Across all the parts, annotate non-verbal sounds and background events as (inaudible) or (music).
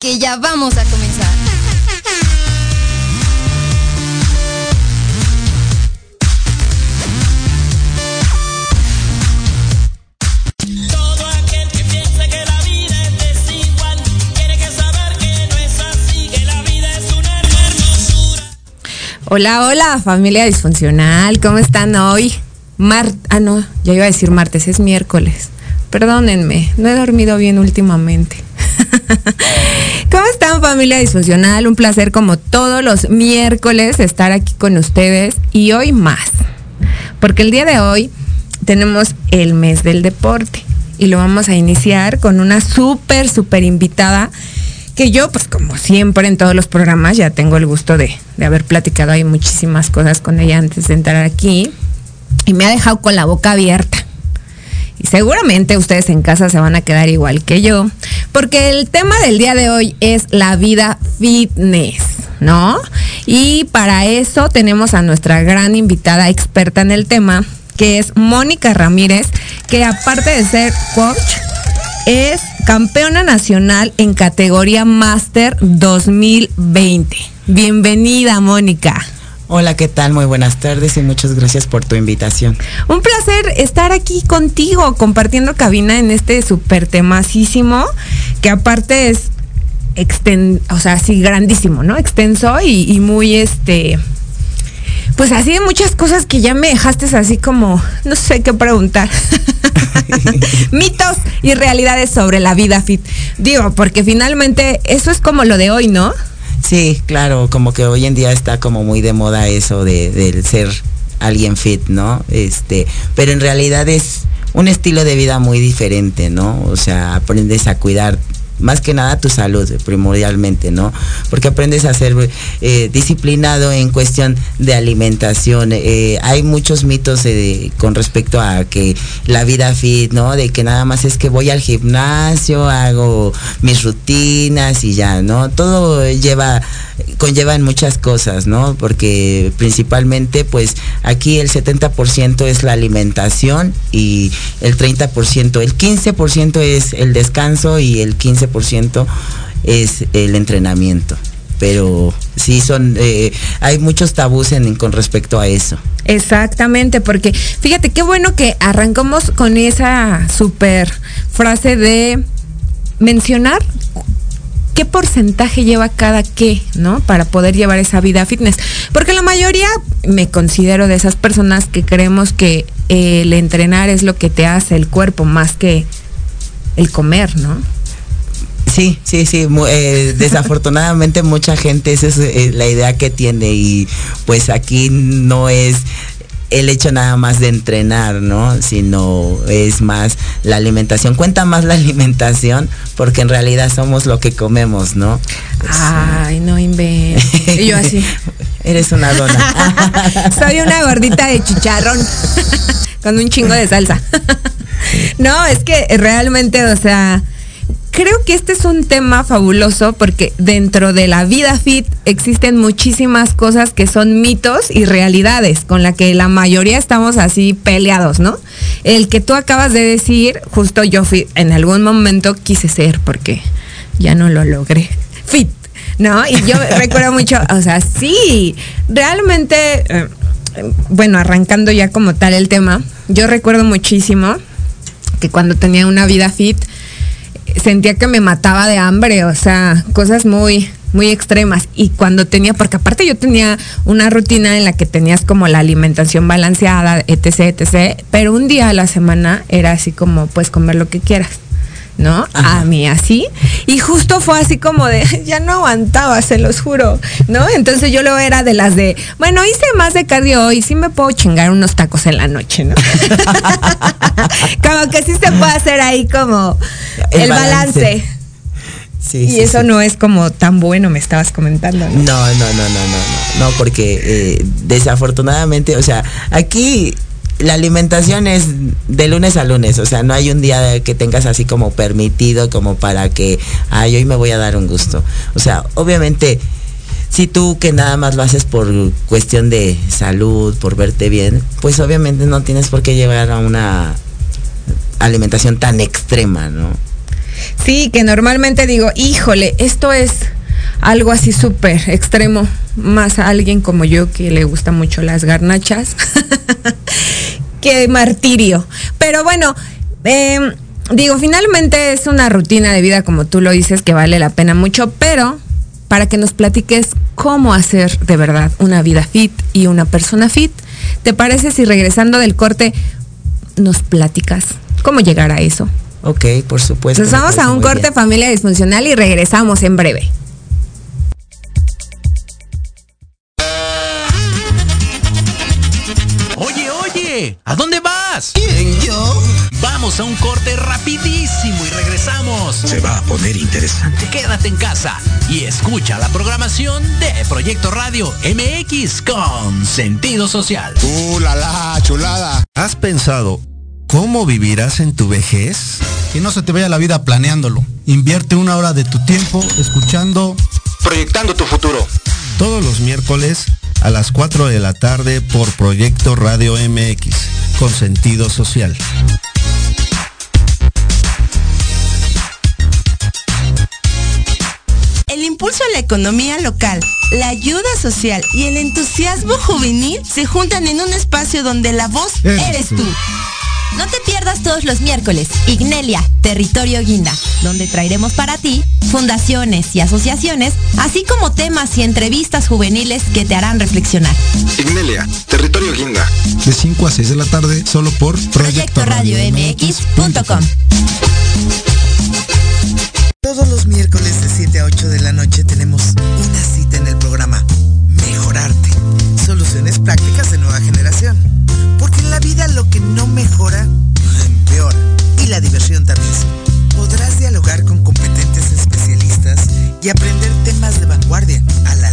que ya vamos a comenzar. Todo aquel que piensa que la vida es desigual tiene que saber que no es así, que la vida es una hermosura. Hola, hola, familia disfuncional. ¿Cómo están hoy? Mar ah, no, ya iba a decir martes, es miércoles. Perdónenme, no he dormido bien últimamente. (laughs) ¿Cómo están familia disfuncional? Un placer como todos los miércoles estar aquí con ustedes y hoy más. Porque el día de hoy tenemos el mes del deporte y lo vamos a iniciar con una súper, súper invitada que yo, pues como siempre en todos los programas, ya tengo el gusto de, de haber platicado ahí muchísimas cosas con ella antes de entrar aquí y me ha dejado con la boca abierta. Y seguramente ustedes en casa se van a quedar igual que yo, porque el tema del día de hoy es la vida fitness, ¿no? Y para eso tenemos a nuestra gran invitada experta en el tema, que es Mónica Ramírez, que aparte de ser coach, es campeona nacional en categoría Master 2020. Bienvenida, Mónica. Hola, ¿qué tal? Muy buenas tardes y muchas gracias por tu invitación. Un placer estar aquí contigo, compartiendo cabina en este súper temacísimo, que aparte es exten o sea, así grandísimo, ¿no? Extenso y, y muy este. Pues así de muchas cosas que ya me dejaste así como, no sé qué preguntar. (laughs) Mitos y realidades sobre la vida fit. Digo, porque finalmente eso es como lo de hoy, ¿no? Sí, claro, como que hoy en día está como muy de moda eso de, del ser alguien fit, ¿no? Este, pero en realidad es un estilo de vida muy diferente, ¿no? O sea, aprendes a cuidar más que nada tu salud primordialmente, ¿no? Porque aprendes a ser eh, disciplinado en cuestión de alimentación. Eh, hay muchos mitos eh, con respecto a que la vida fit, ¿no? De que nada más es que voy al gimnasio, hago mis rutinas y ya, ¿no? Todo lleva, conlleva en muchas cosas, ¿no? Porque principalmente, pues aquí el 70% es la alimentación y el 30%, el 15% es el descanso y el 15% es el entrenamiento. Pero sí son, eh, hay muchos tabús en, con respecto a eso. Exactamente, porque fíjate qué bueno que arrancamos con esa super frase de mencionar qué porcentaje lleva cada qué, ¿no? Para poder llevar esa vida fitness. Porque la mayoría me considero de esas personas que creemos que el entrenar es lo que te hace el cuerpo más que el comer, ¿no? Sí, sí, sí. eh, desafortunadamente (laughs) mucha gente esa es eh, la idea que tiene y pues aquí no es el hecho nada más de entrenar, ¿no? Sino es más la alimentación. Cuenta más la (laughs) alimentación porque en realidad somos lo que comemos, ¿no? Ay, no inventes. Yo así. (laughs) Eres una dona. Soy una gordita de chicharrón con un chingo de salsa. No, es que realmente, o sea, creo que este es un tema fabuloso porque dentro de la vida fit existen muchísimas cosas que son mitos y realidades con la que la mayoría estamos así peleados, ¿no? El que tú acabas de decir, justo yo fui, en algún momento quise ser porque ya no lo logré. Fit. ¿No? Y yo (laughs) recuerdo mucho, o sea, sí, realmente, eh, bueno, arrancando ya como tal el tema, yo recuerdo muchísimo que cuando tenía una vida fit, sentía que me mataba de hambre, o sea, cosas muy, muy extremas. Y cuando tenía, porque aparte yo tenía una rutina en la que tenías como la alimentación balanceada, etc., etc., pero un día a la semana era así como, pues comer lo que quieras. ¿No? Ajá. A mí así. Y justo fue así como de, (laughs) ya no aguantaba, se los juro. ¿No? Entonces yo lo era de las de, bueno, hice más de cardio hoy, sí me puedo chingar unos tacos en la noche, ¿no? (laughs) como que sí se puede hacer ahí como el, El balance. balance. Sí, y sí, eso sí. no es como tan bueno, me estabas comentando, ¿no? No, no, no, no, no, no, no, porque eh, desafortunadamente, o sea, aquí la alimentación es de lunes a lunes, o sea, no hay un día que tengas así como permitido como para que, ay, hoy me voy a dar un gusto. O sea, obviamente, si tú que nada más lo haces por cuestión de salud, por verte bien, pues obviamente no tienes por qué llevar a una alimentación tan extrema, ¿no? Sí, que normalmente digo, híjole, esto es algo así súper extremo, más a alguien como yo que le gusta mucho las garnachas, (laughs) que martirio. Pero bueno, eh, digo, finalmente es una rutina de vida, como tú lo dices, que vale la pena mucho, pero para que nos platiques cómo hacer de verdad una vida fit y una persona fit, ¿te parece si regresando del corte nos platicas cómo llegar a eso? Ok, por supuesto. Nos vamos a un corte bien. familia disfuncional y regresamos en breve. ¿A dónde vas? ¿Quién, yo? Vamos a un corte rapidísimo y regresamos. Se va a poner interesante. Quédate en casa y escucha la programación de Proyecto Radio MX con sentido social. ¡Uh, la, la, chulada! ¿Has pensado cómo vivirás en tu vejez? Que no se te vaya la vida planeándolo. Invierte una hora de tu tiempo escuchando Proyectando tu futuro. Todos los miércoles a las 4 de la tarde por Proyecto Radio MX con sentido social. El impulso a la economía local, la ayuda social y el entusiasmo juvenil se juntan en un espacio donde la voz Eres eres tú. tú. No te pierdas todos los miércoles Ignelia, Territorio Guinda, donde traeremos para ti fundaciones y asociaciones, así como temas y entrevistas juveniles que te harán reflexionar. Ignelia, Territorio Guinda. de 5 a 6 de la tarde solo por Proyecto Radio MX.com. Todos los miércoles de 7 a 8 de la noche tenemos empeora. Y la diversión también. Podrás dialogar con competentes especialistas y aprender temas de vanguardia a la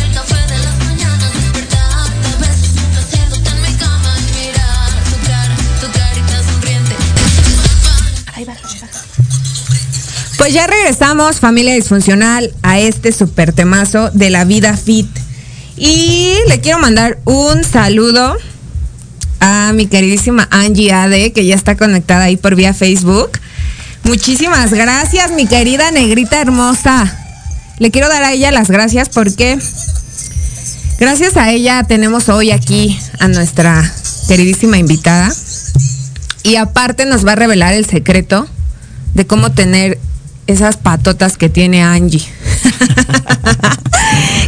Pues ya regresamos, familia disfuncional, a este super temazo de la vida fit. Y le quiero mandar un saludo a mi queridísima Angie Ade, que ya está conectada ahí por vía Facebook. Muchísimas gracias, mi querida negrita hermosa. Le quiero dar a ella las gracias porque gracias a ella tenemos hoy aquí a nuestra queridísima invitada. Y aparte nos va a revelar el secreto de cómo tener esas patotas que tiene Angie. (laughs)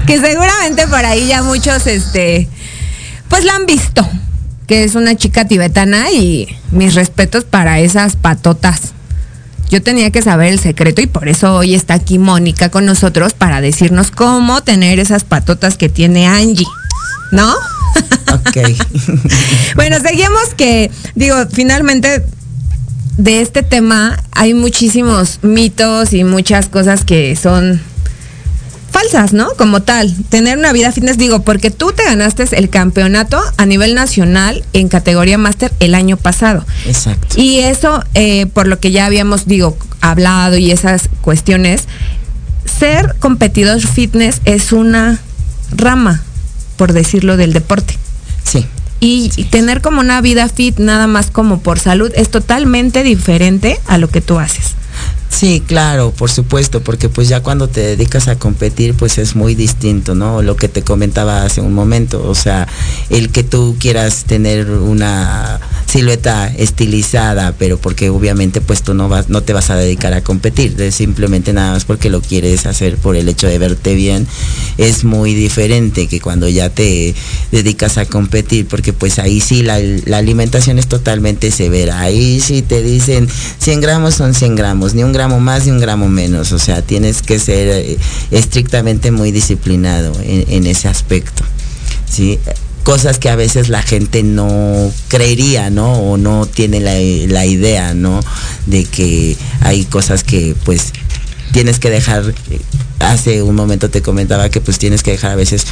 que seguramente por ahí ya muchos, este, pues la han visto. Que es una chica tibetana y mis respetos para esas patotas. Yo tenía que saber el secreto y por eso hoy está aquí Mónica con nosotros para decirnos cómo tener esas patotas que tiene Angie. ¿No? Ok. (laughs) Bueno, seguimos que, digo, finalmente de este tema hay muchísimos mitos y muchas cosas que son falsas, ¿no? Como tal, tener una vida fitness, digo, porque tú te ganaste el campeonato a nivel nacional en categoría máster el año pasado. Exacto. Y eso, eh, por lo que ya habíamos, digo, hablado y esas cuestiones, ser competidor fitness es una rama, por decirlo, del deporte. Y tener como una vida fit nada más como por salud es totalmente diferente a lo que tú haces. Sí, claro, por supuesto, porque pues ya cuando te dedicas a competir, pues es muy distinto, ¿no? Lo que te comentaba hace un momento, o sea, el que tú quieras tener una silueta estilizada, pero porque obviamente pues tú no vas, no te vas a dedicar a competir, es simplemente nada más porque lo quieres hacer por el hecho de verte bien, es muy diferente que cuando ya te dedicas a competir, porque pues ahí sí la, la alimentación es totalmente severa, ahí sí te dicen 100 gramos son 100 gramos, ni un gramo más ni un gramo menos, o sea, tienes que ser eh, estrictamente muy disciplinado en, en ese aspecto. ¿sí? cosas que a veces la gente no creería, ¿no? O no tiene la, la idea, ¿no? De que hay cosas que pues tienes que dejar, eh, hace un momento te comentaba que pues tienes que dejar a veces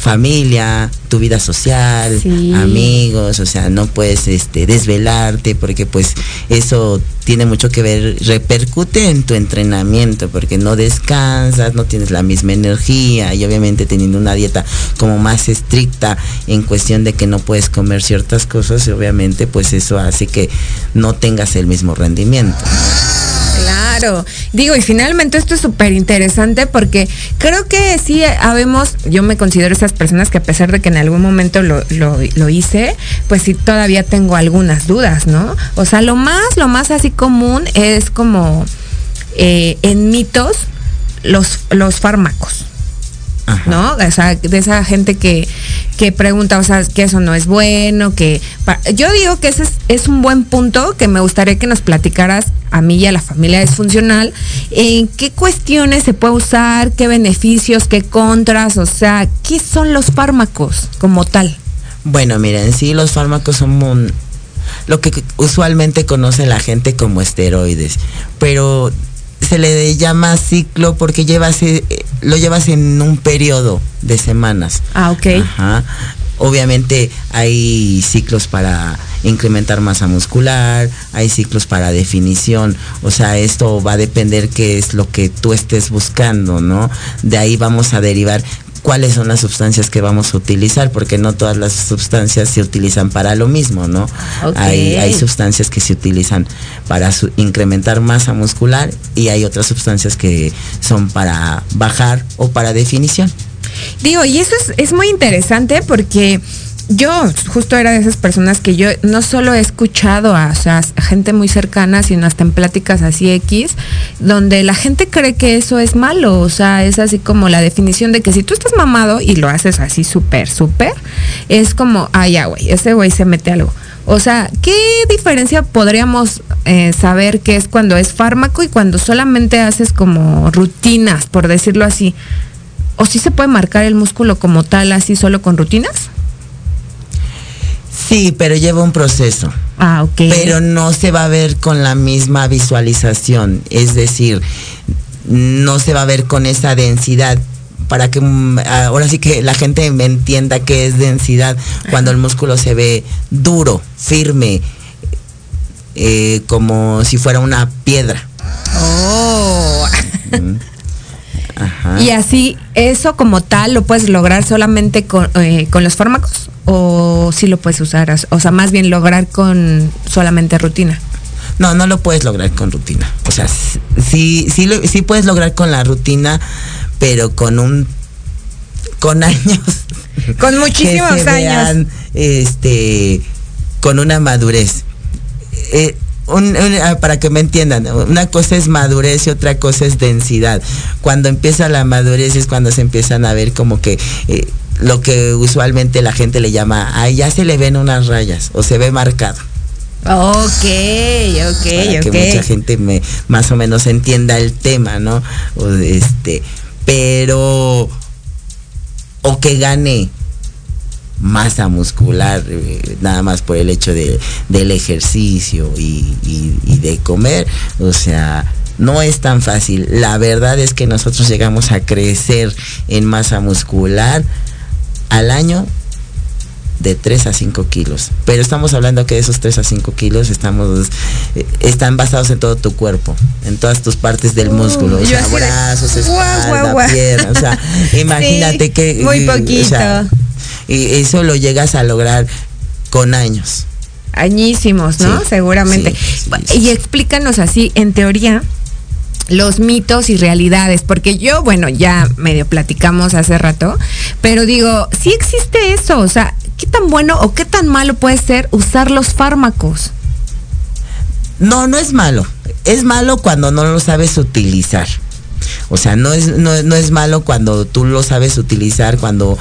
familia, tu vida social, Sí. amigos, o sea, no puedes este desvelarte porque pues eso tiene mucho que ver, repercute en tu entrenamiento porque no descansas, no tienes la misma energía y obviamente teniendo una dieta como más estricta en cuestión de que no puedes comer ciertas cosas, obviamente pues eso hace que no tengas el mismo rendimiento. Claro, digo, y finalmente esto es súper interesante porque creo que sí habemos, yo me considero esas personas que a pesar de que en algún momento lo, lo- lo hice, pues sí todavía tengo algunas dudas, ¿no? O sea, lo más, lo más así común es como eh, en mitos los, los fármacos. ¿No? O sea, de esa gente que, que pregunta, o sea, que eso no es bueno, que... yo digo que ese es, es un buen punto que me gustaría que nos platicaras a mí y a la familia disfuncional, en qué cuestiones se puede usar, qué beneficios, qué contras, o sea, qué son los fármacos como tal. Bueno, mira, en sí los fármacos son un- lo que usualmente conoce la gente como esteroides, pero se le llama ciclo porque llevas, lo llevas en un periodo de semanas. Ah, ok. Ajá. Obviamente hay ciclos para incrementar masa muscular, hay ciclos para definición, o sea, esto va a depender qué es lo que tú estés buscando, ¿no? De ahí vamos a derivar cuáles son las sustancias que vamos a utilizar, porque no todas las sustancias se utilizan para lo mismo, ¿no? Hay, hay sustancias que se utilizan para su- incrementar masa muscular y hay otras sustancias que son para bajar o para definición. Digo, y eso es, es muy interesante porque yo justo era de esas personas que yo no solo he escuchado a, o sea, gente muy cercana, sino hasta en pláticas así X, donde la gente cree que eso es malo, o sea, es así como la definición de que si tú estás mamado y lo haces así súper, súper, es como, ah, ya, güey, ese güey se mete algo. O sea, ¿qué diferencia podríamos eh, saber que es cuando es fármaco y cuando solamente haces como rutinas, por decirlo así? ¿O sí se puede marcar el músculo como tal, así solo con rutinas? Sí, pero lleva un proceso. Ah, ok. Pero no se va a ver con la misma visualización. Es decir, no se va a ver con esa densidad. Para que mm, ahora sí que la gente me entienda qué es densidad, cuando el músculo se ve duro, firme, eh, como si fuera una piedra. Oh. Ajá. (laughs) Y así, eso como tal lo puedes lograr solamente con, eh, con los fármacos o sí lo puedes usar, o sea, más bien lograr con solamente rutina. No, no lo puedes lograr con rutina. O sea, sí, sí, lo- sí puedes lograr con la rutina, pero con un con (laughs) años. Con muchísimos que se años. vean, este, con una madurez. Eh, un- un- ah, para que me entiendan, una cosa es madurez y otra cosa es densidad. Cuando empieza la madurez es cuando se empiezan a ver como que eh, lo que usualmente la gente le llama, ay, ya se le ven unas rayas o se ve marcado Ok, ok, para que ok. mucha gente me más o menos entienda el tema, ¿no? O, este, pero o que gane masa muscular eh, nada más por el hecho de, del ejercicio y, y- y de comer, o sea, no es tan fácil. La verdad es que nosotros llegamos a crecer en masa muscular al año de 3 a 5 kilos. Pero estamos hablando que esos 3 a 5 kilos estamos, eh, están basados en todo tu cuerpo, en todas tus partes del músculo, o sea, de, brazos, guau, espalda, piernas, o sea, (laughs) imagínate Sí, que... muy o poquito. sea, y eso lo llegas a lograr con años. Añísimos, ¿no? Sí, Seguramente. sí, Y explícanos así, en teoría, los mitos y realidades, porque yo, bueno, ya medio platicamos hace rato, pero digo, sí existe eso, o sea, ¿qué tan bueno o qué tan malo puede ser usar los fármacos? No, no es malo. Es malo cuando no lo sabes utilizar. O sea, no es, no, no es malo cuando tú lo sabes utilizar, cuando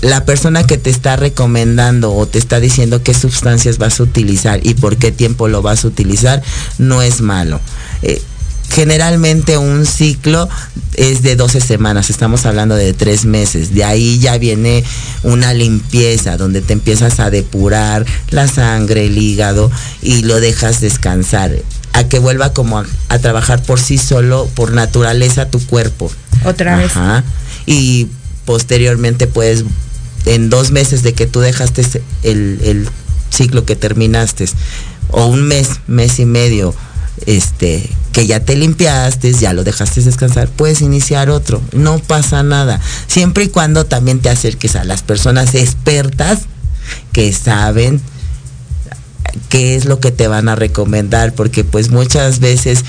la persona que te está recomendando o te está diciendo qué sustancias vas a utilizar y por qué tiempo lo vas a utilizar, no es malo. Eh, generalmente un ciclo es de 12 semanas, estamos hablando de tres meses. De ahí ya viene una limpieza donde te empiezas a depurar la sangre, el hígado y lo dejas descansar a que vuelva como a, a trabajar por sí solo, por naturaleza tu cuerpo. Otra vez. Ajá. Y posteriormente puedes, en dos meses de que tú dejaste el, el ciclo que terminaste, o un mes, mes y medio, este, que ya te limpiaste, ya lo dejaste descansar, puedes iniciar otro. No pasa nada. Siempre y cuando también te acerques a las personas expertas que saben qué es lo que te van a recomendar, porque pues muchas veces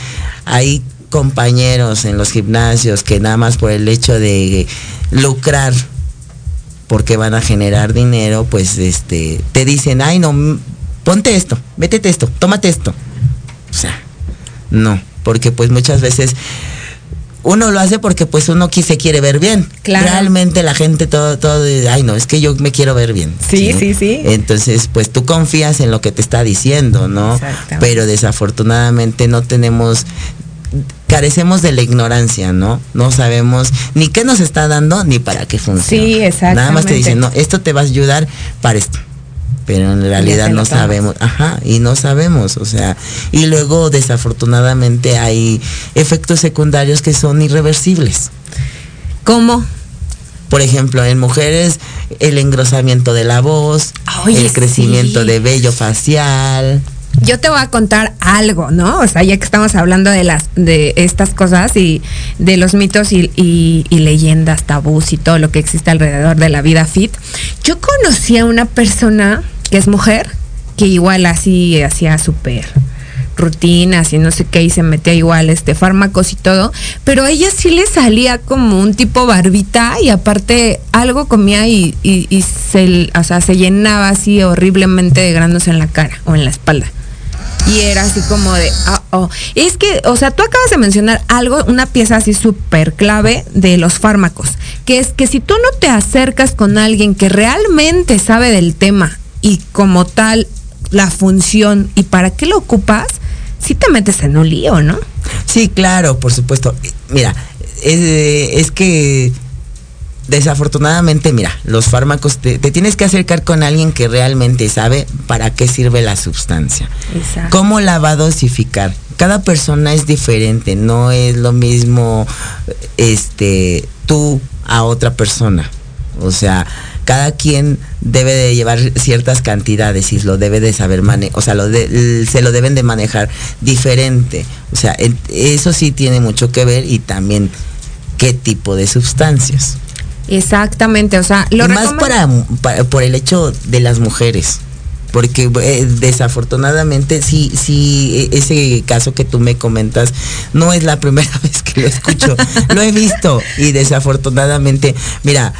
hay compañeros en los gimnasios que nada más por el hecho de lucrar porque van a generar dinero, pues este te dicen, "Ay, no, ponte esto, métete esto, tómate esto." O sea, no, porque pues muchas veces uno lo hace porque pues uno se quiere ver bien. Claro. Realmente la gente todo, todo, ay no, es que yo me quiero ver bien. Sí, sí, sí. Entonces, pues tú confías en lo que te está diciendo, ¿no? Pero desafortunadamente no tenemos, carecemos de la ignorancia, ¿no? No sabemos ni qué nos está dando ni para qué funciona. Sí, Nada más te dicen, no, esto te va a ayudar para esto. Pero en realidad no sabemos, ajá, y no sabemos, o sea, y luego desafortunadamente hay efectos secundarios que son irreversibles. ¿Cómo? Por ejemplo, en mujeres el engrosamiento de la voz, Oye, el crecimiento sí. de vello facial. Yo te voy a contar algo, ¿no? O sea, ya que estamos hablando de las de estas cosas y de los mitos y, y- y leyendas, tabús y todo lo que existe alrededor de la vida fit, yo conocí a una persona que es mujer, que igual así hacía súper rutinas y no sé qué y se metía igual este fármacos y todo, pero a ella sí le salía como un tipo barbita y aparte algo comía y, y- y se, o sea, se llenaba así horriblemente de granos en la cara o en la espalda. Y era así como de, ah, oh. Es que, o sea, tú acabas de mencionar algo, una pieza así súper clave de los fármacos, que es que si tú no te acercas con alguien que realmente sabe del tema y como tal la función y para qué lo ocupas, sí te metes en un lío, ¿no? Sí, claro, por supuesto. Mira, es, es que desafortunadamente, mira, los fármacos, te, te tienes que acercar con alguien que realmente sabe para qué sirve la sustancia. Exacto. ¿Cómo la va a dosificar? Cada persona es diferente, no es lo mismo este tú a otra persona. O sea, cada quien debe de llevar ciertas cantidades y lo debe de saber manejar, o sea, lo de- se lo deben de manejar diferente. O sea, eso sí tiene mucho que ver y también qué tipo de sustancias. Exactamente, o sea, lo y más para- por el hecho de las mujeres. Porque eh, desafortunadamente sí, sí, e- ese caso que tú me comentas no es la (laughs) primera vez que lo escucho. lo he visto y desafortunadamente, mira,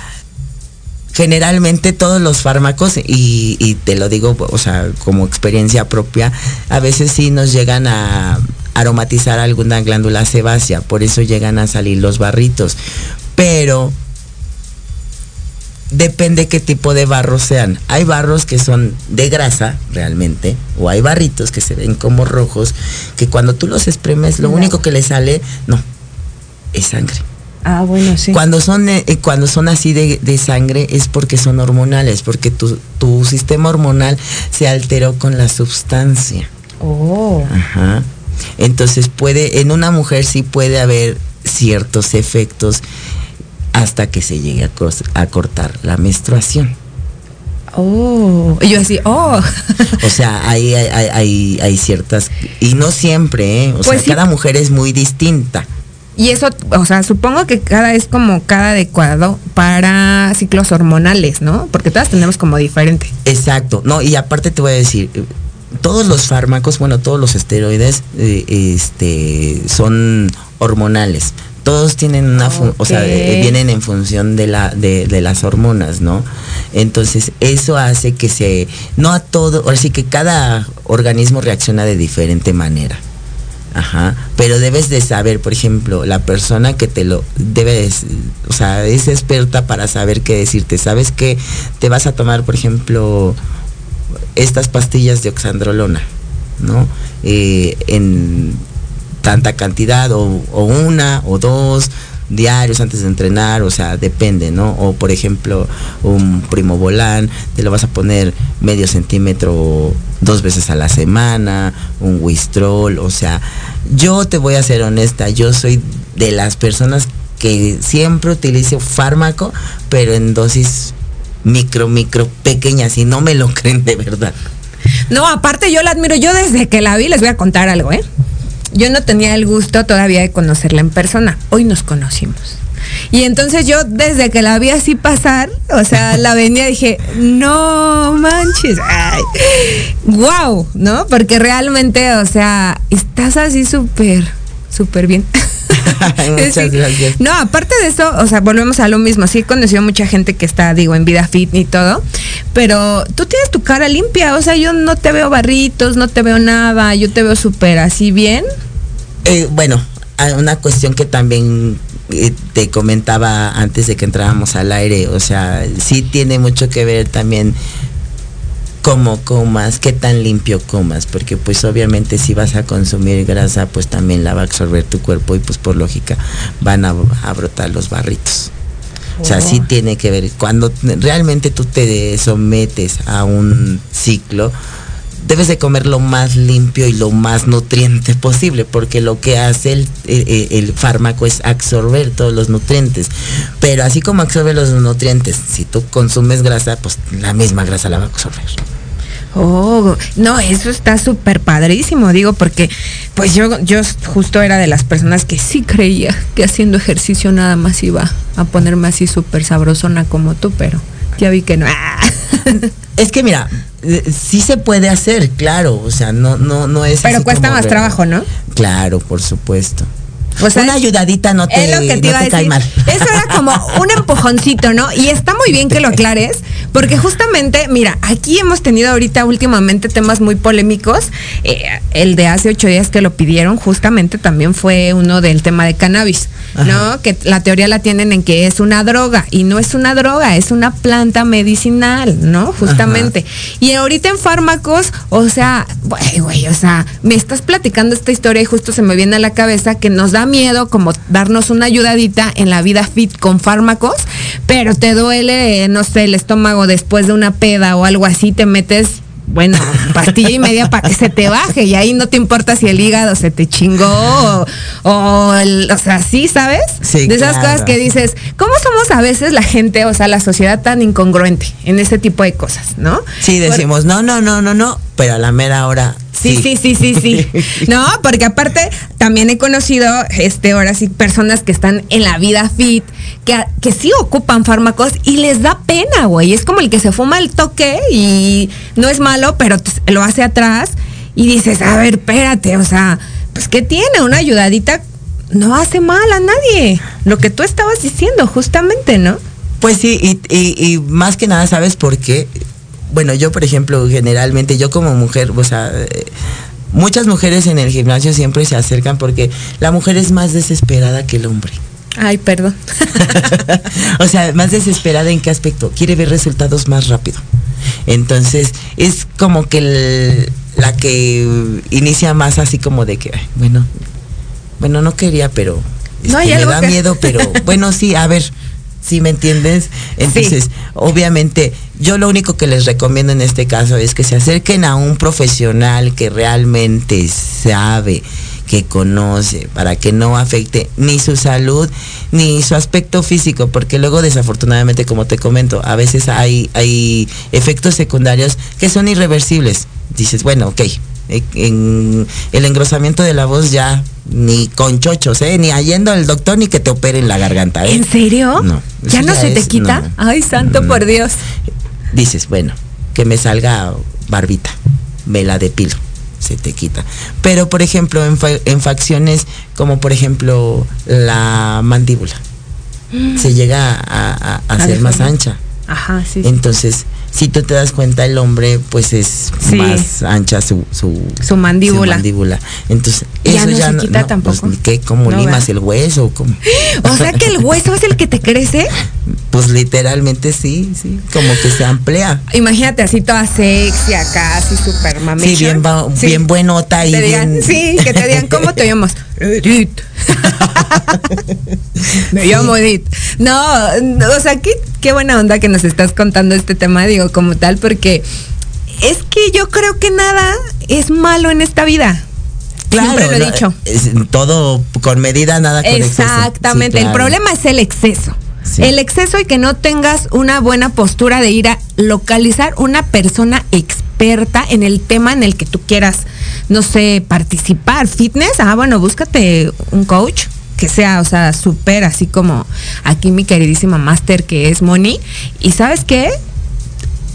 generalmente todos los fármacos, y, y te lo digo, o sea, como experiencia propia, a veces sí nos llegan a aromatizar alguna glándula sebácea, por eso llegan a salir los barritos. Pero depende qué tipo de barros sean. Hay barros que son de grasa realmente, o hay barritos que se ven como rojos, que cuando tú los exprimes, lo único que le sale, no, es sangre. Ah, bueno, sí. Cuando son, eh, eh, cuando son así de, de sangre es porque son hormonales, porque tu, tu sistema hormonal se alteró con la sustancia. Oh. Ajá. Entonces puede, en una mujer sí puede haber ciertos efectos hasta que se llegue a, cortar la menstruación. Oh. Y yo así, oh. (laughs) O sea, hay, hay, hay- hay- hay ciertas, y no siempre, ¿eh? O Pues sea, sí. cada mujer es muy distinta. Y eso, o sea, supongo que cada es como cada adecuado para ciclos hormonales, ¿no? Porque todas tenemos como diferente. Exacto, no, y aparte te voy a decir, todos los fármacos, bueno, todos los esteroides, eh, este, son hormonales. todos tienen una, fun- o sea, eh, vienen en función de la de, de las hormonas, ¿no? Entonces eso hace que se, no a todo, ahora sí que cada organismo reacciona de diferente manera. Ajá, pero debes de saber, por ejemplo, la persona que te lo debes, o sea, es experta para saber qué decirte. Sabes que te vas a tomar, por ejemplo, estas pastillas de oxandrolona, ¿no? Eh, en tanta cantidad o, o una o dos diarios antes de entrenar, o sea, depende, ¿no? O por ejemplo, un primo volán, te lo vas a poner medio centímetro dos veces a la semana, un Wistrol, o sea, yo te voy a ser honesta, yo soy de las personas que siempre utilizo fármaco, pero en dosis micro, micro, pequeñas, y no me lo creen de verdad. No, aparte yo la admiro. Yo desde que la vi, les voy a contar algo, ¿eh? Yo no tenía el gusto todavía de conocerla en persona. Hoy nos conocimos. Y entonces yo desde que la vi así pasar, o sea, (laughs) la venía dije, no manches, ay, wow, ¿no? Porque realmente, o sea, estás así súper, súper bien. (laughs) (laughs) Muchas Sí. gracias. No, aparte de eso, o sea, volvemos a lo mismo. Sí he conocido mucha gente que está, digo, en vida fit y todo, pero tú tienes tu cara limpia, o sea, yo no te veo barritos, no te veo nada, yo te veo súper así bien. Eh, bueno, una cuestión que también eh, te comentaba antes de que entrábamos al aire, o sea, sí tiene mucho que ver también cómo comas, qué tan limpio comas, porque pues obviamente si vas a consumir grasa, pues también la va a absorber tu cuerpo y pues por lógica van a, a brotar los barritos. O sea, sí tiene que ver. Cuando realmente tú te sometes a un ciclo, debes de comer lo más limpio y lo más nutriente posible, porque lo que hace el, el- el fármaco es absorber todos los nutrientes. Pero así como absorbe los nutrientes, si tú consumes grasa, pues la misma grasa la va a absorber. Oh, no, eso está súper padrísimo, digo, porque pues yo, yo justo era de las personas que sí creía que haciendo ejercicio nada más iba a ponerme así súper sabrosona como tú, pero ya vi que no. (laughs) Es que mira, eh, sí se puede hacer, claro, o sea, no, no, no es. Pero así cuesta como más trabajo, ¿no? Claro, por supuesto. O sea, Una ayudadita no te, es lo que te no iba a cae decir. mal. Eso era como un empujoncito, ¿no? Y está muy bien que lo (laughs) aclares, porque justamente, mira, aquí hemos tenido ahorita últimamente temas muy polémicos. Eh, el de hace ocho días que lo pidieron, justamente también fue uno del tema de cannabis, ¿no? Que la teoría la tienen en que es una droga, y no es una droga, es una planta medicinal, ¿no? Justamente. Y ahorita en fármacos, o sea, güey, güey, o sea, me estás platicando esta historia y justo se me viene a la cabeza que nos da miedo como darnos una ayudadita en la vida fit con fármacos, pero te duele, no sé, el estómago después de una peda o algo así, te metes bueno, pastilla y media para que se te baje y ahí no te importa si el hígado se te chingó o, o, el- o sea, sí, ¿sabes? Sí, de esas claro. cosas que dices, ¿cómo somos a veces la gente, o sea, la sociedad tan incongruente en ese tipo de cosas, ¿no? Sí, decimos, no, no, no, no, no, pero a la mera hora. Sí, sí, sí, sí, sí. (laughs) No, porque aparte también he conocido, este, ahora sí, personas que están en la vida fit, que, que sí ocupan fármacos y les da pena, güey. Es como el que se fuma el toque y no es malo, pero lo hace atrás y dices, a ver, espérate, o sea, pues ¿qué tiene? Una ayudadita no hace mal a nadie. Lo que tú estabas diciendo, justamente, ¿no? Pues sí, y, y- y más que nada, ¿sabes por qué? Bueno, yo, por ejemplo, generalmente, yo como mujer, o sea, eh, muchas mujeres en el gimnasio siempre se acercan porque la mujer es más desesperada que el hombre. Ay, perdón. (laughs) o sea, más desesperada en qué aspecto? Quiere ver resultados más rápido. Entonces, es como que el- la que inicia más así como de que, bueno, bueno, no quería, pero No, hay este, me algo da que- miedo, pero bueno, sí, a ver, si me entiendes? Entonces, obviamente, yo lo único que les recomiendo en este caso es que se acerquen a un profesional que realmente sabe, que conoce, para que no afecte ni su salud ni su aspecto físico, porque luego desafortunadamente, como te comento, a veces hay, hay efectos secundarios que son irreversibles. Dices, bueno, ok, en el engrosamiento de la voz ya ni con chochos, ¿eh? ni yendo al doctor ni que te operen la garganta. ¿eh? ¿En serio? No. ¿Ya no se te quita? no. Ay, santo No. por Dios. Dices, bueno, que me salga barbita, me la depilo. se te quita. Pero por ejemplo, en, fa- en facciones como por ejemplo la mandíbula, se llega a, a- a A hacer más ancha. Ajá, sí. sí. Si tú te das cuenta, el hombre pues es Sí. más ancha su, su, Su mandíbula. su mandíbula. Entonces, Ya eso no ya se no, quita no, tampoco. Pues, ¿qué? ¿Cómo No, limas el hueso? ¿Cómo? (laughs) O sea que el hueso es el que te crece. Pues literalmente sí, sí, como que se amplía. Imagínate así toda sexy acá, así súper mami. Sí, bien, bien buenota y Te digan, bien- sí, que te digan, ¿cómo te (laughs) llamas? Edith. (laughs) Me llamo Edith. No, o sea, qué, qué buena onda que nos estás contando este tema, digo, como tal, porque es que yo creo que nada es malo en esta vida. Siempre lo he dicho. es- todo con medida, nada con exceso. Exactamente, Sí, el claro. problema es el exceso. Sí. El exceso y que no tengas una buena postura de ir a localizar una persona experta en el tema en el que tú quieras, no sé, participar. Fitness, ah, bueno, búscate un coach que sea, o sea, súper así como aquí mi queridísima máster que es Moni. Y sabes qué?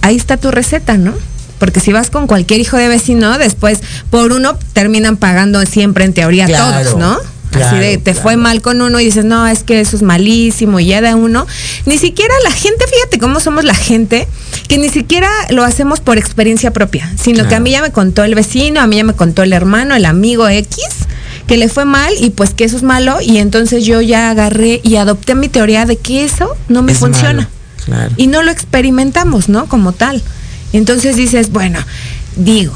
ahí está tu receta, ¿no? Porque si vas con cualquier hijo de vecino, después por uno terminan pagando siempre en teoría Claro, todos, ¿no? Claro, Así de te claro. fue mal con uno y dices, no, es que eso es malísimo y ya da uno. Ni siquiera la gente, fíjate cómo somos la gente, que ni siquiera lo hacemos por experiencia propia, sino que a mí ya me contó el vecino, a mí ya me contó el hermano, el amigo X, que le fue mal y pues que eso es malo y entonces yo ya agarré y adopté mi teoría de que eso no me Es funciona malo, claro. y no lo experimentamos, ¿no? Como tal. Entonces dices, bueno, digo,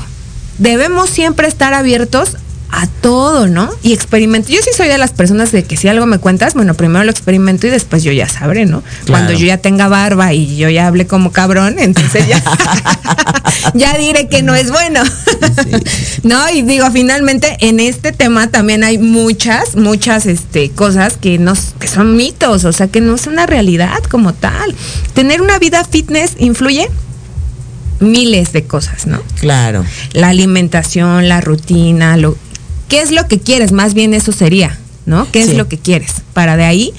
debemos siempre estar abiertos a todo, ¿no? Y experimento. Yo sí soy de las personas de que si algo me cuentas, bueno, primero lo experimento y después yo ya sabré, ¿no? Cuando yo ya tenga barba y yo ya hablé como cabrón, entonces ya, (laughs) ya diré que no es bueno. (laughs) no, y digo, finalmente en este tema también hay muchas, muchas este, cosas que, nos, que son mitos, o sea, que no es una realidad como tal. Tener una vida fitness influye miles de cosas, ¿no? Claro. La alimentación, la rutina, lo qué es lo que quieres, más bien eso sería, ¿no? ¿Qué es lo que quieres? Para de ahí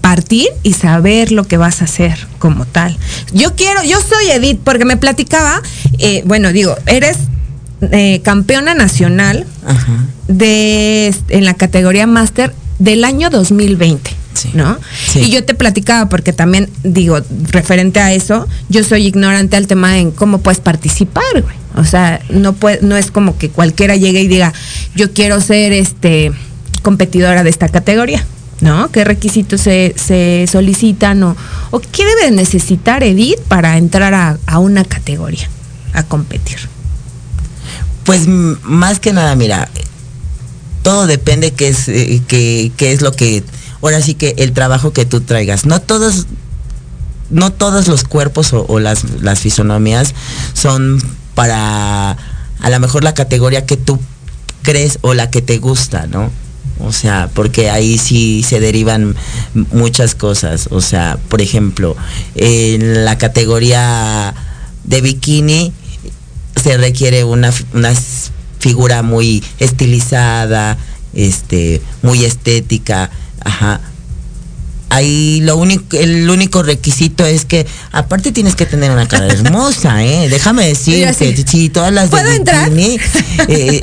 partir y saber lo que vas a hacer como tal. Yo quiero, yo soy Edith, porque me platicaba, eh, bueno, digo, eres eh, campeona nacional Ajá. de en la categoría máster del año 2020. Sí. ¿No? Sí. Y yo te platicaba porque también digo, referente a eso, yo soy ignorante al tema en cómo puedes participar, güey. O sea, no puede, no es como que cualquiera llegue y diga, yo quiero ser este competidora de esta categoría. ¿No? ¿Qué requisitos se, se solicitan o, o qué debe de necesitar Edith para entrar a, a una categoría, a competir? Pues más que nada, mira, todo depende qué es, eh, qué, qué es lo que, ahora sí que el trabajo que tú traigas. No todos, no todos los cuerpos o, las, las fisonomías son para a lo mejor la categoría que tú crees o la que te gusta, ¿no? O sea, porque ahí sí se derivan muchas cosas. O sea, por ejemplo, en la categoría de bikini se requiere una, una figura muy estilizada, este, muy estética, ajá. Ahí lo único, el único requisito es que aparte tienes que tener una cara hermosa, (laughs) eh. Déjame decirte, sí. si todas las de ¿Puedo entrar? bikini, (laughs) eh,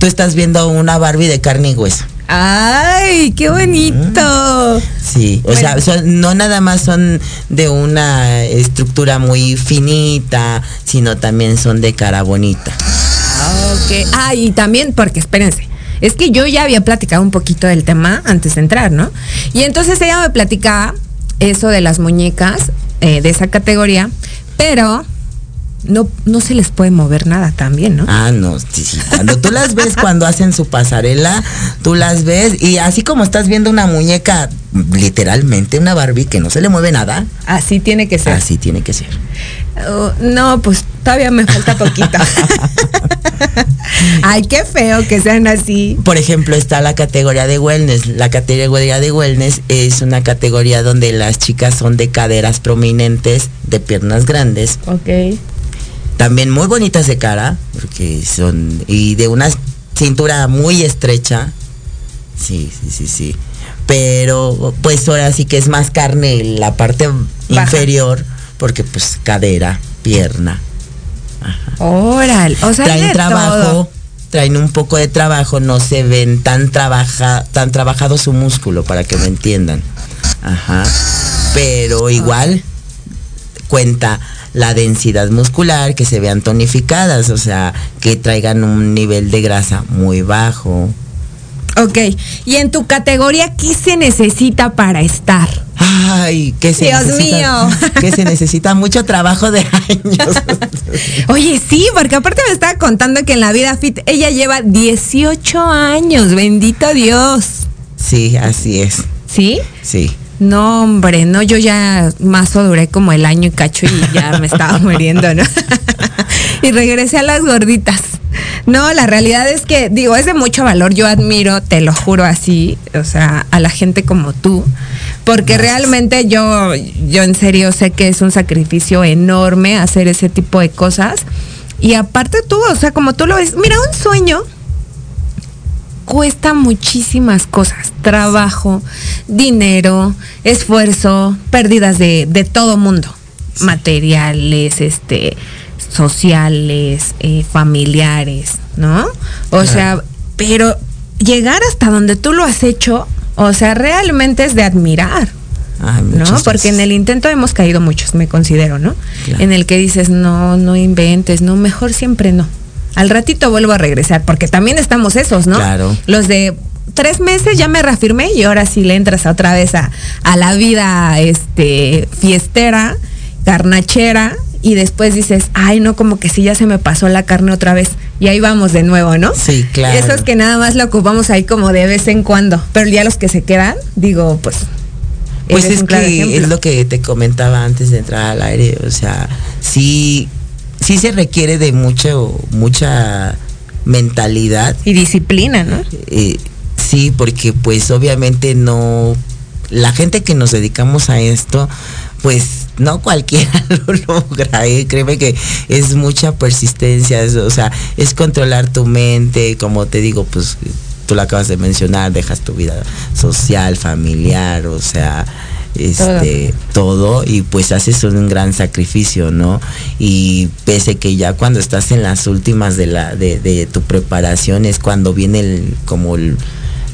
tú estás viendo una Barbie de carne y hueso. ¡Ay, qué bonito! Sí, o Bueno. sea, son- no nada más son de una estructura muy finita, sino también son de cara bonita. Ok. Ah, y también, porque espérense, es que yo ya había platicado un poquito del tema antes de entrar, ¿no? Y entonces ella me platicaba eso de las muñecas eh, de esa categoría, pero no, no se les puede mover nada también, ¿no? Ah, no, sí, sí. Cuando tú las ves cuando hacen su pasarela, tú las ves y así como estás viendo una muñeca, literalmente una Barbie que no se le mueve nada, Así tiene que ser. así tiene que ser. Oh, no, pues todavía me falta poquito. (laughs) Ay, qué feo que sean así. Por ejemplo, está la categoría de wellness. La categoría de wellness es una categoría donde las chicas son de caderas prominentes, de piernas grandes, Ok. también muy bonitas de cara, porque son y de una cintura muy estrecha. Sí, sí, sí, sí. Pero pues ahora sí que es más carne la parte inferior, porque pues cadera, pierna. Órale, o sea, Traen de trabajo, todo. traen un poco de trabajo, no se ven tan trabaja, tan trabajado su músculo, para que me entiendan. Ajá. Pero igual cuenta la densidad muscular, que se vean tonificadas, o sea, que traigan un nivel de grasa muy bajo. Ok, y en tu categoría, ¿qué se necesita para estar? Ay, que se Dios necesita, mío. (laughs) que se necesita mucho trabajo de años. (laughs) Oye, sí, porque aparte me estaba contando que en la vida fit ella lleva 18 años, bendito Dios. Sí, así es. ¿Sí? Sí. No, hombre, no, yo ya más duré como el año y cacho y ya me estaba muriendo, ¿no? (laughs) y regresé a las gorditas. No, la realidad es que, digo, es de mucho valor. Yo admiro, te lo juro así, o sea, a la gente como tú. Porque realmente yo, yo en serio sé que es un sacrificio enorme hacer ese tipo de cosas. Y aparte tú, o sea, como tú lo ves, mira, un sueño cuesta muchísimas cosas. Trabajo, dinero, esfuerzo, pérdidas de, de todo mundo. Materiales, este, sociales, eh, familiares, ¿no? O sea, pero llegar hasta donde tú lo has hecho, o sea, realmente es de admirar. Ay, ¿no? Porque en el intento hemos caído muchos, me considero, ¿no? Claro. En el que dices, no, no inventes, no, mejor siempre no. Al ratito vuelvo a regresar, porque también estamos esos, ¿no? Claro. Los de tres meses ya me reafirmé y ahora sí le entras otra vez a, a la vida este, fiestera, carnachera, y después dices, ay, no, como que sí ya se me pasó la carne otra vez. Y ahí vamos de nuevo, ¿no? Sí, claro. Esos que nada más lo ocupamos ahí como de vez en cuando. Pero ya los que se quedan, digo, pues. Pues es que es lo que te comentaba antes de entrar al aire, o sea, sí, sí se requiere de mucho, mucha mentalidad. Y disciplina, ¿no? Eh, sí, porque pues obviamente no, la gente que nos dedicamos a esto, pues no cualquiera (laughs) lo logra, ¿eh? créeme que es mucha persistencia, es, o sea, es controlar tu mente, como te digo, pues tú lo acabas de mencionar, dejas tu vida social, familiar, o sea, este, todo. y pues haces un gran sacrificio, ¿no? Y pese que ya cuando estás en las últimas de la, de, de tu preparación es cuando viene el, como el-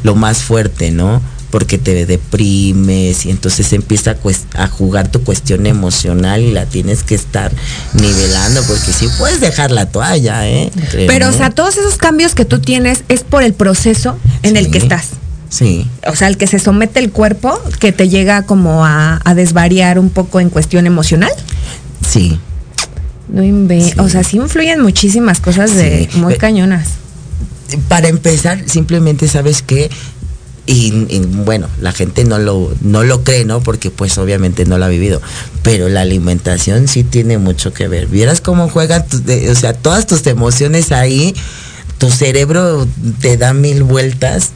lo más fuerte, ¿no? Porque te deprimes y entonces empieza a, a jugar tu cuestión emocional y la tienes que estar nivelando porque sí puedes dejar la toalla, ¿eh? Pero, o sea, todos esos cambios que tú tienes es por el proceso en el que estás. Sí. O sea, el que se somete el cuerpo, que te llega como a, a desvariar un poco en cuestión emocional. Sí. No inve- Sí. O sea, sí influyen muchísimas cosas de Sí. muy Pe- cañonas. para empezar, simplemente sabes que, y, y, bueno, la gente no lo, no lo cree, ¿no? Porque pues obviamente no lo ha vivido. Pero la alimentación sí tiene mucho que ver. Vieras cómo juegan, de- o sea, todas tus emociones ahí, tu cerebro te da mil vueltas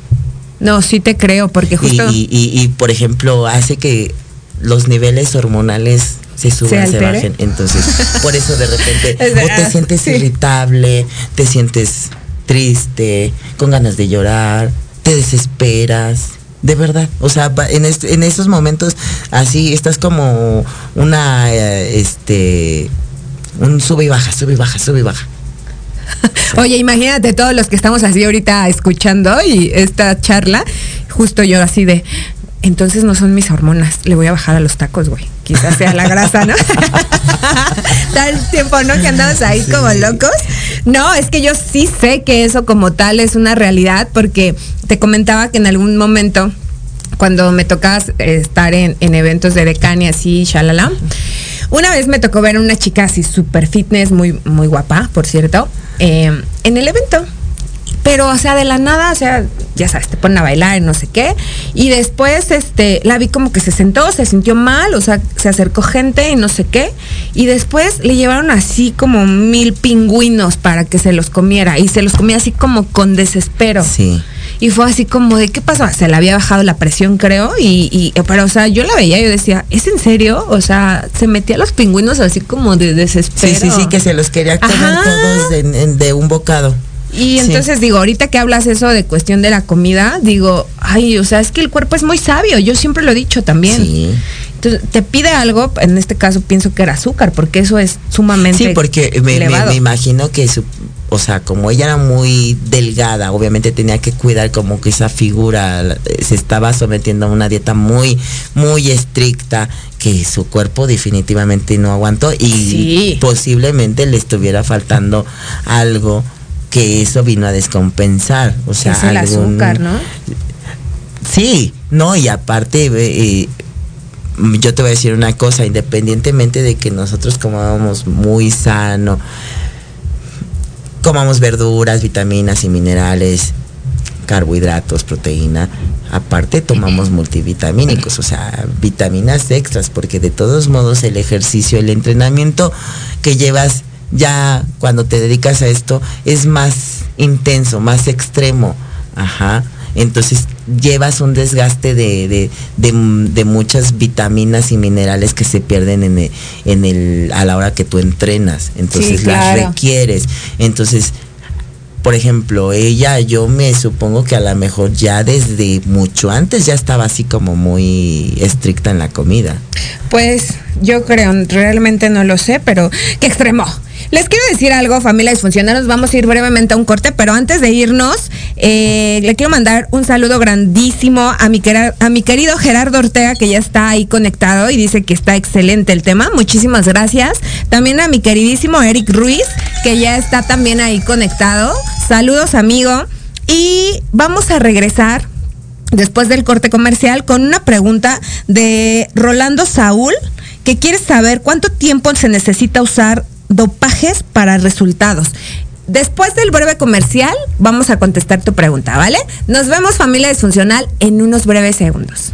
No, sí te creo, porque justo. y- y- y, por ejemplo, hace que los niveles hormonales se suban, se, bajen. Entonces, por eso de repente, (laughs) o te sientes sí. irritable, te sientes triste, con ganas de llorar, te desesperas. De verdad, o sea, en, est- en esos momentos así estás como una, eh, este, un sube y baja, sube y baja, sube y baja. (laughs) Oye, imagínate todos los que estamos así ahorita escuchando y esta charla, justo yo así de, entonces no son mis hormonas, le voy a bajar a los tacos, güey. Quizás sea la grasa, ¿no? (laughs) Tal tiempo, ¿no? Que andamos ahí como locos. No, es que yo sí sé que eso como tal es una realidad porque te comentaba que en algún momento cuando me tocaba eh, estar en, en eventos de decán y así, shalala. Una vez me tocó ver a una chica así súper fitness, muy, muy guapa, por cierto, eh, en el evento. Pero, o sea, de la nada, o sea, ya sabes, te ponen a bailar y no sé qué. Y después, este, la vi como que se sentó, se sintió mal, o sea, se acercó gente y no sé qué. Y después le llevaron así como mil pingüinos para que se los comiera. Y se los comía así como con desespero. Sí. Y fue así como de, ¿qué pasó? Se le había bajado la presión, creo, y, y pero, o sea, yo la veía y yo decía, ¿es en serio? O sea, se metía a los pingüinos así como de desespero. Sí, sí, sí, que se los quería comer Ajá. todos en- de un bocado. Y Sí. entonces digo, ahorita que hablas eso de cuestión de la comida, digo, ay, o sea, es que el cuerpo es muy sabio, yo siempre lo he dicho también. Sí. Entonces, te pide algo, en este caso pienso que era azúcar, porque eso es sumamente Sí, porque me, me- elevado. me imagino que su- o sea, como ella era muy delgada, obviamente tenía que cuidar como que esa figura, se estaba sometiendo a una dieta muy, muy estricta, que su cuerpo definitivamente no aguantó y Sí. posiblemente le estuviera faltando algo que eso vino a descompensar, o sea, es el algún- azúcar, ¿no? Sí, no, y aparte, eh, mm, yo te voy a decir una cosa, independientemente de que nosotros comamos muy sano, comamos verduras, vitaminas y minerales, carbohidratos, proteína, aparte tomamos multivitamínicos, o sea, vitaminas extras, porque de todos modos el ejercicio, el entrenamiento que llevas ya cuando te dedicas a esto es más intenso, más extremo, ajá. Entonces llevas un desgaste de, de- de- de muchas vitaminas y minerales que se pierden en el, en el, a la hora que tú entrenas. Entonces las claro. requieres. Entonces, por ejemplo, ella, yo me supongo que a lo mejor ya desde mucho antes ya estaba así como muy estricta en la comida. Pues yo creo, realmente no lo sé, pero qué extremo. Les quiero decir algo, familia disfuncional, nos vamos a ir brevemente a un corte, pero antes de irnos, eh, le quiero mandar un saludo grandísimo a mi, a mi querido Gerardo Ortega, que ya está ahí conectado y dice que está excelente el tema. Muchísimas gracias. También a mi queridísimo Eric Ruiz, que ya está también ahí conectado. Saludos, amigo. Y vamos a regresar después del corte comercial con una pregunta de Rolando Saúl que quiere saber cuánto tiempo se necesita usar dopajes para resultados. Después del breve comercial vamos a contestar tu pregunta, ¿vale? Nos vemos familia disfuncional en unos breves segundos.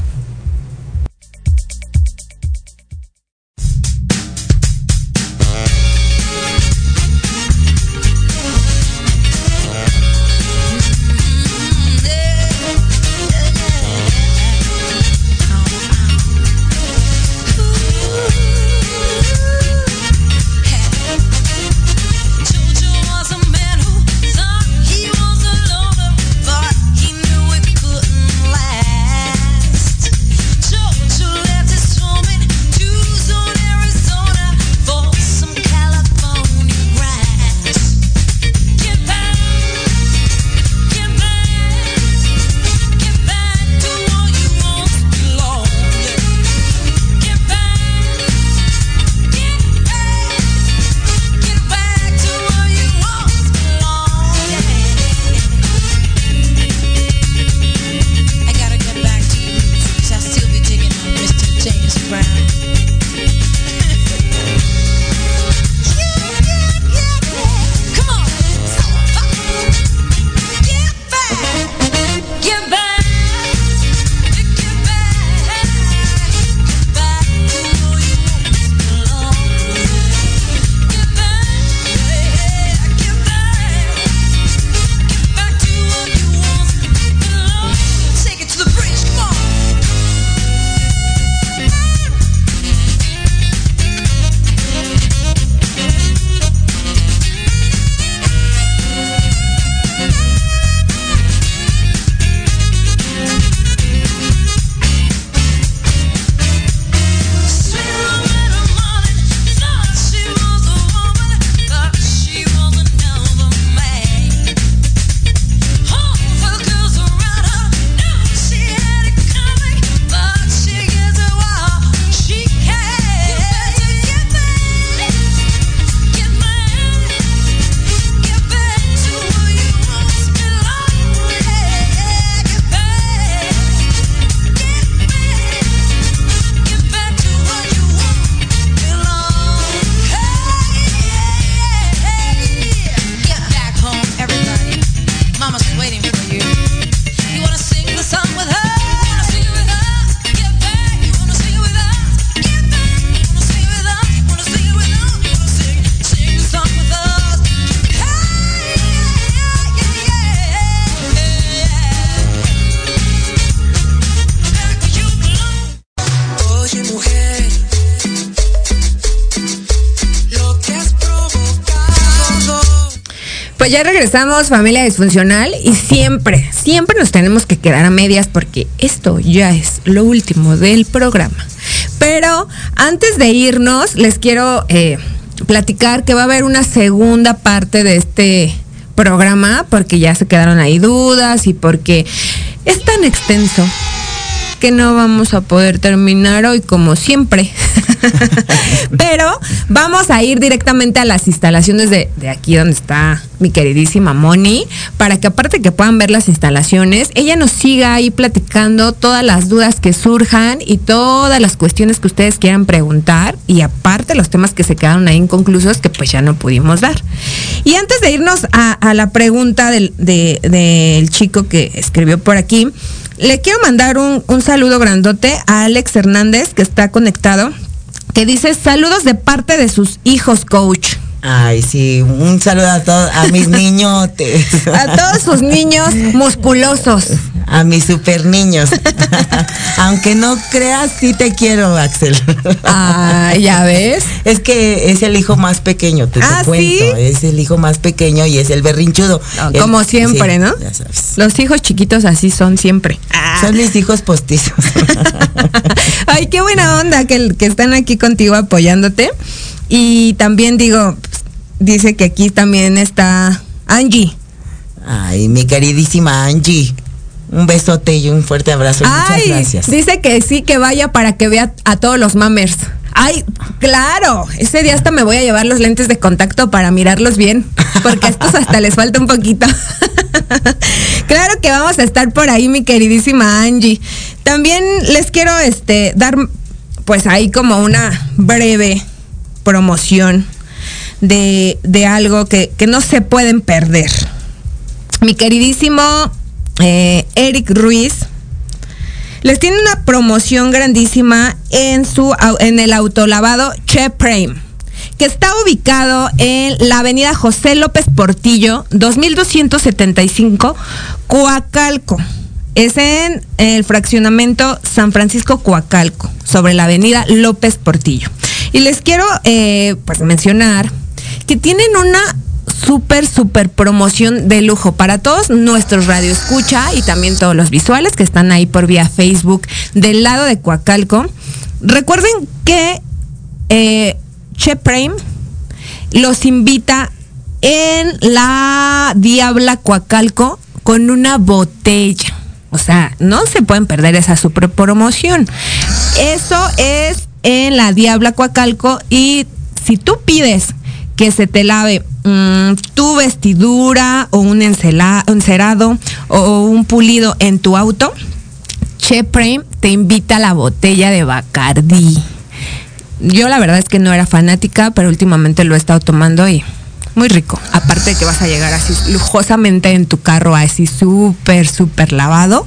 Pues ya regresamos, familia disfuncional, y siempre, siempre nos tenemos que quedar a medias porque esto ya es lo último del programa. Pero antes de irnos, les quiero eh, platicar que va a haber una segunda parte de este programa porque ya se quedaron ahí dudas y porque es tan extenso que no vamos a poder terminar hoy como siempre. (laughs) Pero vamos a ir directamente a las instalaciones de, aquí donde está mi queridísima Moni, para que aparte que puedan ver las instalaciones, ella nos siga ahí platicando todas las dudas que surjan y todas las cuestiones que ustedes quieran preguntar y aparte los temas que se quedaron ahí inconclusos que pues ya no pudimos dar. Y antes de irnos a, la pregunta del, de- del chico que escribió por aquí, le quiero mandar un saludo grandote a Alex Hernández, que está conectado, que dice saludos de parte de sus hijos, coach. Ay, sí, un saludo a todos, a mis niñotes. (laughs) (laughs) A todos sus niños musculosos. A mis super niños. (laughs) Aunque no creas, sí te quiero, Axel. Ah, ya ves. Es que es el hijo más pequeño, te, te Ah, cuento. ¿sí? Es el hijo más pequeño y es el berrinchudo. El- Como siempre, sí, ¿no? ya sabes. Los hijos chiquitos así son siempre. Son mis hijos postizos. Ay, qué buena onda que, que están aquí contigo apoyándote. Y también digo, dice que aquí también está Angie. Ay, mi queridísima Angie. Un besote y un fuerte abrazo. Muchas gracias. dice que sí, que vaya para que vea a todos los mamers. Ay, claro, ese día hasta me voy a llevar los lentes de contacto para mirarlos bien, porque a estos hasta les falta un poquito. (laughs) claro que vamos a estar por ahí, mi queridísima Angie. También les quiero este dar pues ahí como una breve promoción de, de algo que, que no se pueden perder. Mi queridísimo eh, Eric Ruiz les tiene una promoción grandísima en su en el autolavado Che Prime que está ubicado en la avenida José López Portillo, 2275, Coacalco. Es en el fraccionamiento San Francisco Coacalco, sobre la avenida López Portillo. Y les quiero eh, pues mencionar que tienen una súper, súper promoción de lujo para todos nuestros radio escucha y también todos los visuales que están ahí por vía Facebook del lado de Coacalco. Recuerden que eh, Che Prime los invita en la Diabla Coacalco con una botella. O sea, no se pueden perder esa super promoción. Eso es en la Diabla Coacalco y si tú pides que se te lave mm, tu vestidura o un encerado o un pulido en tu auto, Che Prime te invita a la botella de Bacardí. Yo la verdad es que no era fanática, pero últimamente lo he estado tomando y muy rico. Aparte de que vas a llegar así lujosamente en tu carro, así súper, súper lavado,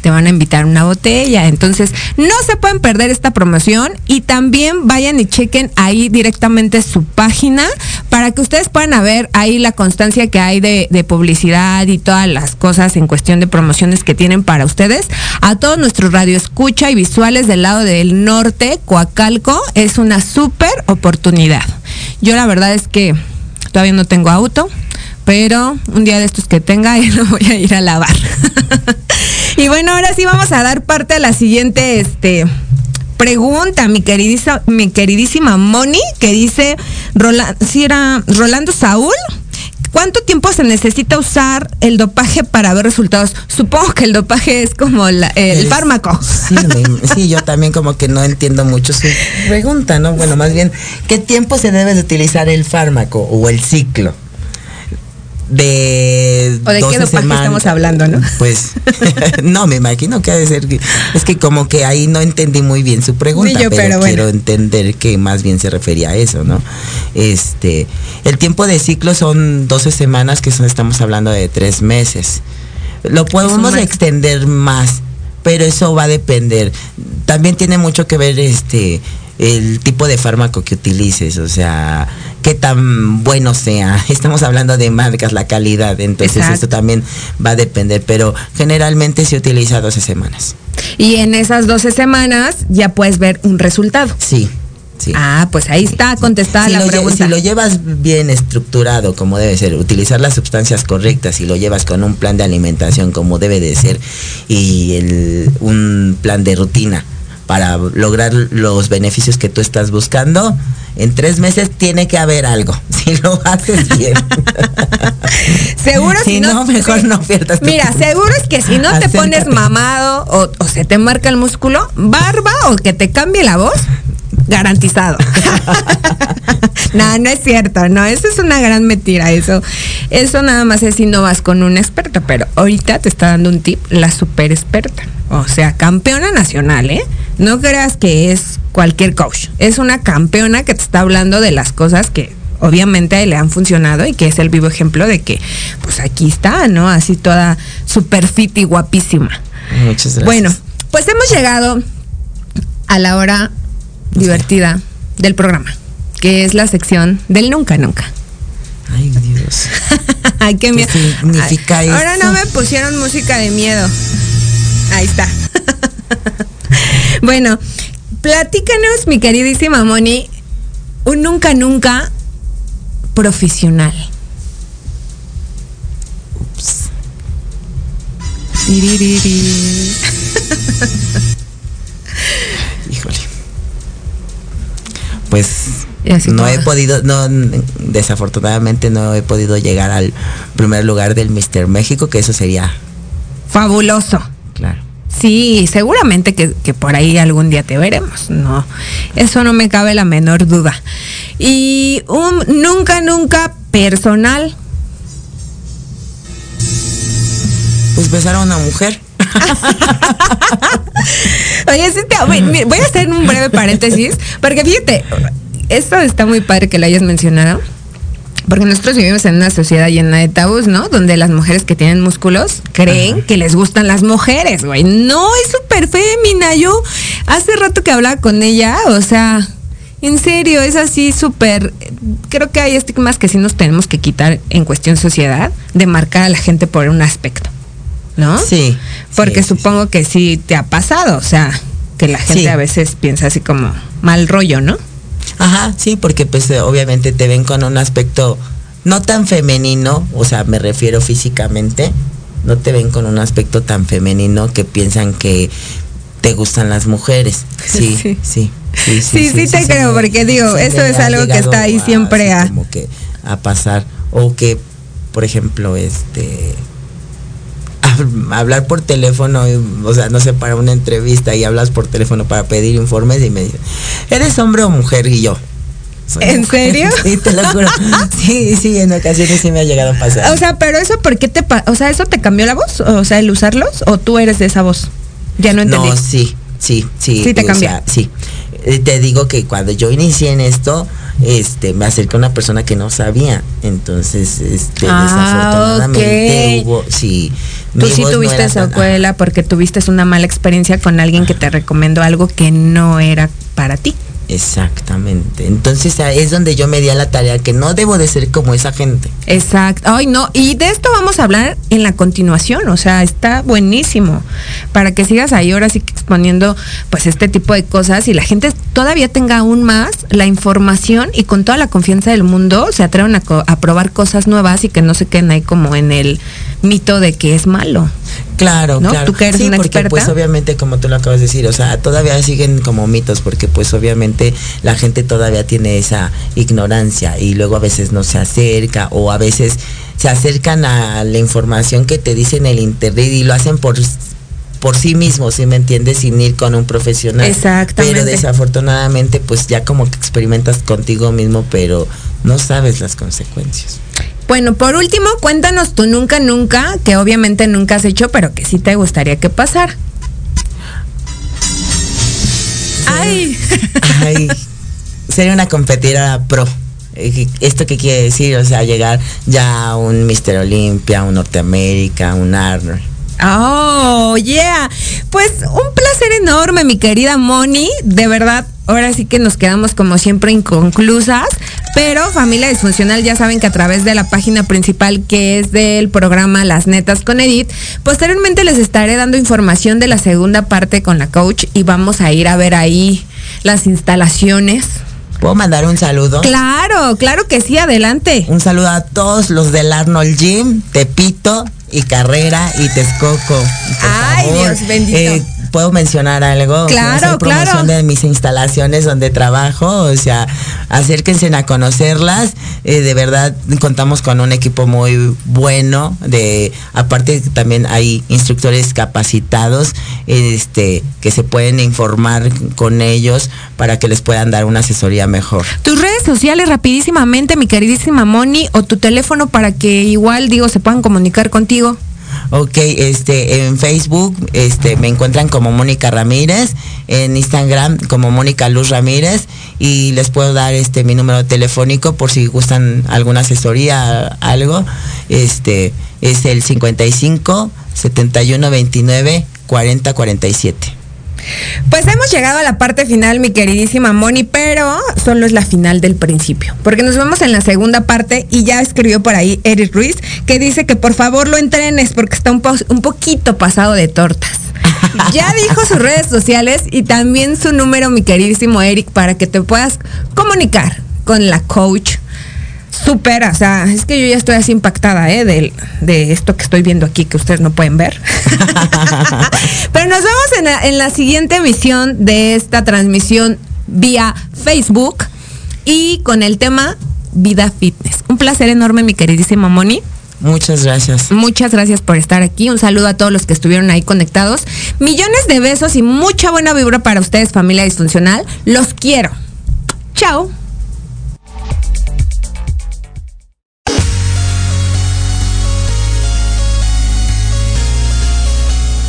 te van a invitar una botella. Entonces, no se pueden perder esta promoción y también vayan y chequen ahí directamente su página para que ustedes puedan ver ahí la constancia que hay de, de publicidad y todas las cosas en cuestión de promociones que tienen para ustedes. A todos nuestros radio escucha y visuales del lado del norte, Coacalco, es una súper oportunidad. Yo la verdad es que todavía no tengo auto, pero un día de estos que tenga (laughs) lo voy a ir a lavar. (laughs) y bueno, ahora sí vamos a dar parte a la siguiente este pregunta, mi queridísima, mi queridísima Moni, que dice si era Rolando Saúl. ¿Cuánto tiempo se necesita usar el dopaje para ver resultados? Supongo que el dopaje es como la- el fármaco. Sí, me- sí, yo también como que no entiendo mucho su pregunta, ¿no? Bueno, más bien, ¿qué tiempo se debe de utilizar el fármaco o el ciclo? De ¿O de qué 12 dopaje semanas. estamos hablando, no? Pues, (laughs) no, me imagino que ha de ser. que- Es que como que ahí no entendí muy bien su pregunta, yo, pero, pero bueno. quiero entender que más bien se refería a eso, ¿no? Este, el tiempo de ciclo son 12 semanas, que son, estamos hablando de tres meses. Lo podemos extender más, pero eso va a depender. También tiene mucho que ver este el tipo de fármaco que utilices, o sea, qué tan bueno sea. (laughs) Estamos hablando de marcas, la calidad, entonces Exacto. esto también va a depender, pero generalmente se utiliza 12 semanas. Y en esas 12 semanas ya puedes ver un resultado. Sí, sí. Ah, pues ahí está contestada si, la lle- pregunta. si lo llevas bien estructurado como debe ser, utilizar las sustancias correctas y lo llevas con un plan de alimentación como debe de ser y el- un plan de rutina para lograr los beneficios que tú estás buscando, en tres meses tiene que haber algo. (laughs) Si lo haces bien. (laughs) Seguro si si no, no, mejor no pierdas tu Mira, tiempo. seguro es que si no te pones mamado o, o se te marca el músculo, barba o que te cambie la voz, garantizado. (laughs) no, no es cierto, no, eso es una gran mentira, eso, eso nada más es si no vas con un experto, pero ahorita te está dando un tip la super experta, o sea, campeona nacional, ¿eh? No creas que es cualquier coach, es una campeona que te está hablando de las cosas que obviamente le han funcionado y que es el vivo ejemplo de que, pues aquí está, ¿no? Así toda super fit y guapísima. Muchas gracias. Bueno, pues hemos llegado a la hora divertida del programa, que es la sección del nunca nunca. Ay, Dios. (laughs) Ay, qué miedo. significa Ay, Ahora no me pusieron música de miedo. Ahí está. (laughs) bueno, platícanos, mi queridísima Moni, un nunca nunca profesional. Ups. (laughs) Híjole. Pues no he podido, no, desafortunadamente no he podido llegar al primer lugar del Mister México, que eso sería, Fabuloso. claro. Sí, seguramente que, que por ahí algún día te veremos. No, eso no me cabe la menor duda. Y un nunca, nunca personal. Pues besar a una mujer. (laughs) Oye, voy a hacer un breve paréntesis, porque fíjate, esto está muy padre que lo hayas mencionado. Porque nosotros vivimos en una sociedad llena de tabús, ¿no? Donde las mujeres que tienen músculos creen que les gustan las mujeres, güey. No, es súper fémina. Yo hace rato que hablaba con ella, o sea, en serio, es así súper... Creo que hay estigmas que sí nos tenemos que quitar en cuestión sociedad de marcar a la gente por un aspecto, ¿no? Sí. Porque sí, sí, supongo que sí te ha pasado, o sea, que la gente Sí. a veces piensa así como mal rollo, ¿no? Ajá, sí, porque pues eh, obviamente te ven con un aspecto no tan femenino, o sea, me refiero físicamente, no te ven con un aspecto tan femenino que piensan que te gustan las mujeres. Sí, (laughs) Sí. sí. Sí, Sí, sí te creo, me- porque digo, sí eso es algo que está ahí siempre a- como que a pasar o que por ejemplo, este hablar por teléfono, o sea, no sé, para una entrevista y hablas por teléfono para pedir informes y me dicen, ¿eres hombre o mujer? Y yo. "Soy ¿En mujer". serio? (laughs) Sí, te lo juro. Sí, sí, en ocasiones sí me ha llegado a pasar. O sea, pero eso, ¿por qué te O sea, ¿eso te cambió la voz? O sea, el usarlos, o tú eres de esa voz. Ya no entendí. No, sí, sí, sí. Sí te o cambia. sea, sí. Eh, Te digo que cuando yo inicié en esto, este, me acerqué a una persona que no sabía. Entonces, este, Ah, desafortunadamente hubo, sí. Tú mi sí no tuviste tan- secuela porque tuviste una mala experiencia con alguien que te recomendó algo que no era para ti. Exactamente. Entonces es donde yo me di a la tarea que no debo de ser como esa gente. Exacto. Ay, no. Y de esto vamos a hablar en la continuación. O sea, está buenísimo. Para que sigas ahí ahora sí que exponiendo pues este tipo de cosas y la gente todavía tenga aún más la información y con toda la confianza del mundo se atrevan a, a probar cosas nuevas y que no se queden ahí como en el mito de que es malo. Claro, ¿No? claro. Tú que eres sí, una porque experta. pues obviamente como tú lo acabas de decir, o sea, todavía siguen como mitos porque pues obviamente la gente todavía tiene esa ignorancia y luego a veces no se acerca o a veces se acercan a la información que te dice en el internet y lo hacen por por sí mismos, ¿sí me entiendes? Sin ir con un profesional. Exactamente. Pero desafortunadamente pues ya como que experimentas contigo mismo, pero no sabes las consecuencias. Bueno, por último, cuéntanos tu nunca, nunca, que obviamente nunca has hecho, pero que sí te gustaría que pasara. Ay. Ay, ser una competidora pro. Eh, ¿Esto qué quiere decir? O sea, llegar ya a un Mister Olympia, un Norteamérica, un Arnold. Oh, yeah. Pues un placer enorme, mi querida Moni. De verdad, ahora sí que nos quedamos como siempre inconclusas. Pero familia disfuncional, ya saben que a través de la página principal que es del programa Las Netas con Edith, posteriormente les estaré dando información de la segunda parte con la coach y vamos a ir a ver ahí las instalaciones. ¿Puedo mandar un saludo? Claro, claro que sí, adelante. Un saludo a todos los del Arnold Gym, Tepito y Carrera y Texcoco. Ay, favor, Dios bendito. eh, ¿Puedo mencionar algo? Claro, Hacer promoción claro. de mis instalaciones donde trabajo, o sea, acérquense a conocerlas. Eh, de verdad, contamos con un equipo muy bueno. De, aparte, también hay instructores capacitados este, que se pueden informar con ellos para que les puedan dar una asesoría mejor. Tus redes sociales rapidísimamente, mi queridísima Moni, o tu teléfono para que igual, digo, se puedan comunicar contigo. Ok, este, en Facebook, este, me encuentran como Mónica Ramírez, en Instagram como Mónica Luz Ramírez y les puedo dar este mi número telefónico por si gustan alguna asesoría, algo. Este, es el 55 71 29 40 47. Pues hemos llegado a la parte final, mi queridísima Moni, pero solo es la final del principio, porque nos vemos en la segunda parte y ya escribió por ahí Eric Ruiz que dice que por favor lo entrenes porque está un, po- un poquito pasado de tortas. (laughs) Ya dijo sus redes sociales y también su número, mi queridísimo Eric, para que te puedas comunicar con la coach. Súper, o sea, es que yo ya estoy así impactada, ¿eh? De, de esto que estoy viendo aquí que ustedes no pueden ver. (laughs) Pero nos vemos en la, en la siguiente emisión de esta transmisión vía Facebook y con el tema Vida Fitness. Un placer enorme, mi queridísima Moni. Muchas gracias. Muchas gracias por estar aquí. Un saludo a todos los que estuvieron ahí conectados. Millones de besos y mucha buena vibra para ustedes, familia disfuncional. Los quiero. Chao.